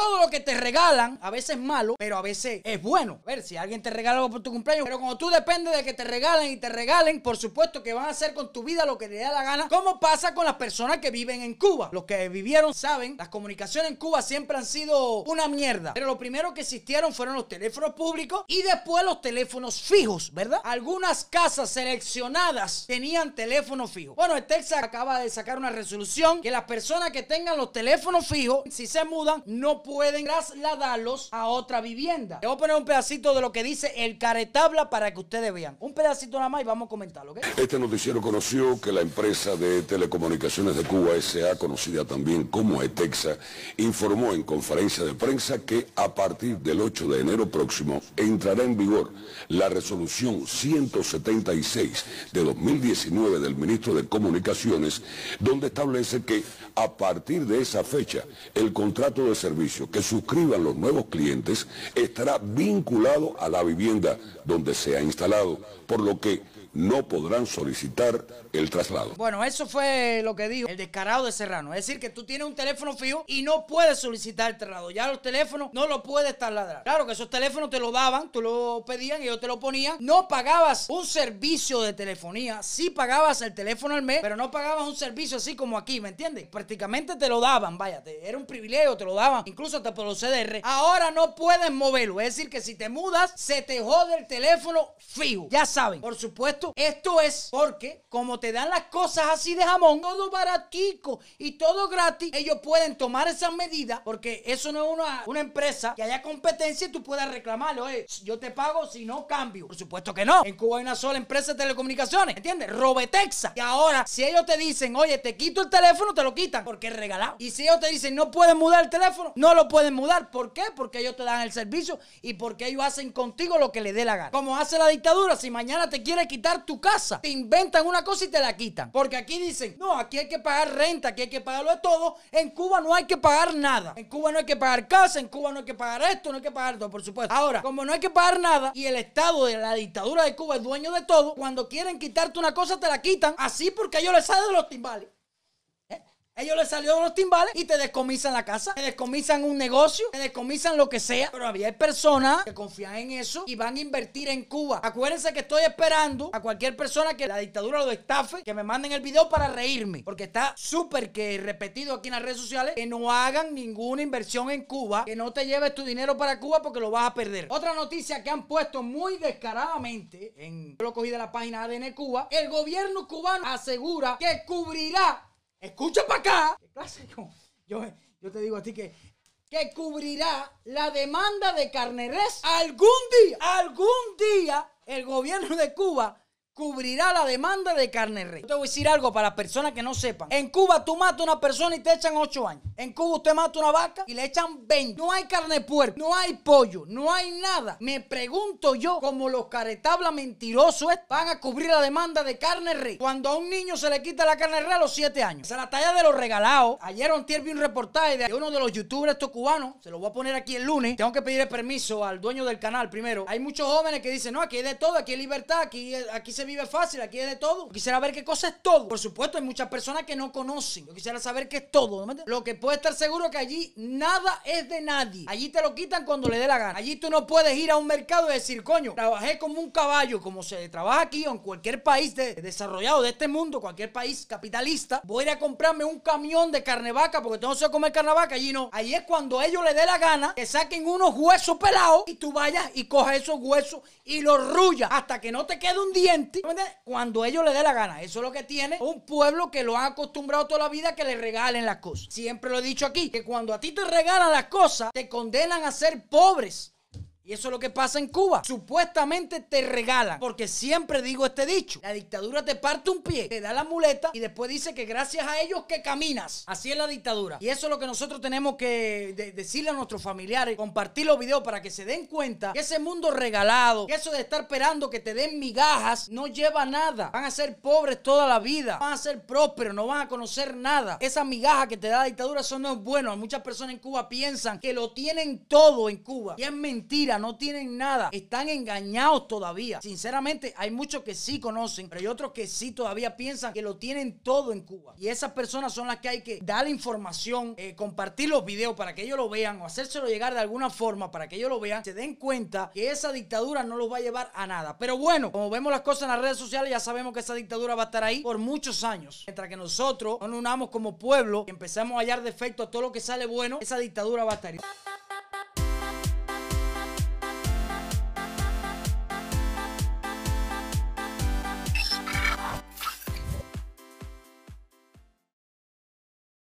todo lo que te regalan, a veces es malo, pero a veces es bueno. A ver, si alguien te regala algo por tu cumpleaños, pero como tú dependes de que te regalen y te regalen, por supuesto que van a hacer con tu vida lo que te dé la gana, como pasa con las personas que viven en Cuba. Los que vivieron saben, las comunicaciones en Cuba siempre han sido una mierda. Pero lo primero que existieron fueron los teléfonos públicos y después los teléfonos fijos, ¿verdad? Algunas casas seleccionadas tenían teléfonos fijos. Bueno, el Texas acaba de sacar una resolución que las personas que tengan los teléfonos fijos, si se mudan, no pueden trasladarlos a otra vivienda. Le voy a poner un pedacito de lo que dice el caretabla para que ustedes vean. Un pedacito nada más y vamos a comentarlo. Este noticiero conoció que la empresa de telecomunicaciones de Cuba S.A., conocida también como ETEXA, informó en conferencia de prensa que a partir del 8 de enero próximo entrará en vigor la resolución 176 de 2019 del ministro de Comunicaciones, donde establece que a partir de esa fecha el contrato de servicio que suscriban los nuevos clientes estará vinculado a la vivienda donde se ha instalado, por lo que no podrán solicitar el traslado. Bueno, eso fue lo que dijo el descarado de Serrano. Es decir, que tú tienes un teléfono fijo y no puedes solicitar el traslado. Ya los teléfonos no lo puedes trasladar. Claro que esos teléfonos te lo daban, tú lo pedían y ellos te lo ponían. No pagabas un servicio de telefonía. Sí pagabas el teléfono al mes, pero no pagabas un servicio así como aquí, ¿me entiendes? Prácticamente te lo daban, vaya, era un privilegio, te lo daban, incluso hasta por los CDR. Ahora no puedes moverlo. Es decir, que si te mudas, se te jode el teléfono fijo. Ya saben, por supuesto esto es porque como te dan las cosas así de jamón, todo baratico y todo gratis, ellos pueden tomar esas medidas porque eso no es una, una empresa que haya competencia y tú puedas reclamarlo. Eh, yo te pago si no cambio. Por supuesto que no. En Cuba hay una sola empresa de telecomunicaciones, ¿entiendes? Robetexa. Y ahora, si ellos te dicen, oye, te quito el teléfono, te lo quitan porque es regalado. Y si ellos te dicen, no pueden mudar el teléfono, no lo pueden mudar. ¿Por qué? Porque ellos te dan el servicio y porque ellos hacen contigo lo que les dé la gana. Como hace la dictadura, si mañana te quiere quitar tu casa. Te inventan una cosa y te la quitan. Porque aquí dicen, no, aquí hay que pagar renta, aquí hay que pagarlo de todo. En Cuba no hay que pagar nada. En Cuba no hay que pagar casa, en Cuba no hay que pagar esto, no hay que pagar todo, por supuesto. Ahora, como no hay que pagar nada y el Estado de la dictadura de Cuba es dueño de todo, cuando quieren quitarte una cosa te la quitan. Así porque ellos les salen de los timbales. Ellos les salió de los timbales y te descomisan la casa, te descomisan un negocio, te descomisan lo que sea. Pero había personas que confían en eso y van a invertir en Cuba. Acuérdense que estoy esperando a cualquier persona que la dictadura lo estafe, que me manden el video para reírme. Porque está súper que repetido aquí en las redes sociales que no hagan ninguna inversión en Cuba, que no te lleves tu dinero para Cuba porque lo vas a perder. Otra noticia que han puesto muy descaradamente, en, lo cogí de la página ADN Cuba, el gobierno cubano asegura que cubrirá escucha para acá, Yo, yo te digo a ti que, que cubrirá la demanda de carne res. Algún día, algún día el gobierno de Cuba cubrirá la demanda de carne rey. te voy a decir algo para las personas que no sepan. En Cuba tú matas a una persona y te echan 8 años. En Cuba usted mata una vaca y le echan 20. No hay carne puerca, no hay pollo, no hay nada. Me pregunto yo, como los caretablas mentirosos van a cubrir la demanda de carne rey. Cuando a un niño se le quita la carne rey a los 7 años. Es la talla de los regalados. Ayer un vi un reportaje de uno de los youtubers estos cubanos. Se lo voy a poner aquí el lunes. Tengo que pedirle permiso al dueño del canal primero. Hay muchos jóvenes que dicen, no, aquí hay de todo, aquí hay libertad, aquí, aquí se vive fácil, aquí hay de todo. quisiera ver qué cosa es todo. Por supuesto, hay muchas personas que no conocen. Yo quisiera saber qué es todo. Lo que puede estar seguro es que allí nada es de nadie. Allí te lo quitan cuando le dé la gana. Allí tú no puedes ir a un mercado y decir, coño, trabajé como un caballo, como se trabaja aquí o en cualquier país desarrollado de este mundo, cualquier país capitalista. Voy a ir a comprarme un camión de carne vaca porque tengo que comer carne vaca. Allí no. Allí es cuando a ellos les dé la gana que saquen unos huesos pelados y tú vayas y cojas esos huesos y los rullas hasta que no te quede un diente cuando ellos le dé la gana. Eso es lo que tiene un pueblo que lo ha acostumbrado toda la vida que le regalen las cosas. Siempre lo he dicho aquí, que cuando a ti te regalan las cosas, te condenan a ser pobres. Y eso es lo que pasa en Cuba. Supuestamente te regalan, porque siempre digo este dicho. La dictadura te parte un pie, te da la muleta y después dice que gracias a ellos que caminas. Así es la dictadura. Y eso es lo que nosotros tenemos que decirle a nuestros familiares, compartir los videos para que se den cuenta que ese mundo regalado, que eso de estar esperando que te den migajas, no lleva nada. Van a ser pobres toda la vida, van a ser prósperos, no van a conocer nada. Esa migaja que te da la dictadura, eso no es bueno. Muchas personas en Cuba piensan que lo tienen todo en Cuba. Y es mentira no tienen nada. Están engañados todavía. Sinceramente, hay muchos que sí conocen, pero hay otros que sí todavía piensan que lo tienen todo en Cuba. Y esas personas son las que hay que dar información, eh, compartir los videos para que ellos lo vean o hacérselo llegar de alguna forma para que ellos lo vean, se den cuenta que esa dictadura no los va a llevar a nada. Pero bueno, como vemos las cosas en las redes sociales, ya sabemos que esa dictadura va a estar ahí por muchos años. Mientras que nosotros no nos unamos como pueblo y empezamos a hallar defecto a todo lo que sale bueno, esa dictadura va a estar ahí.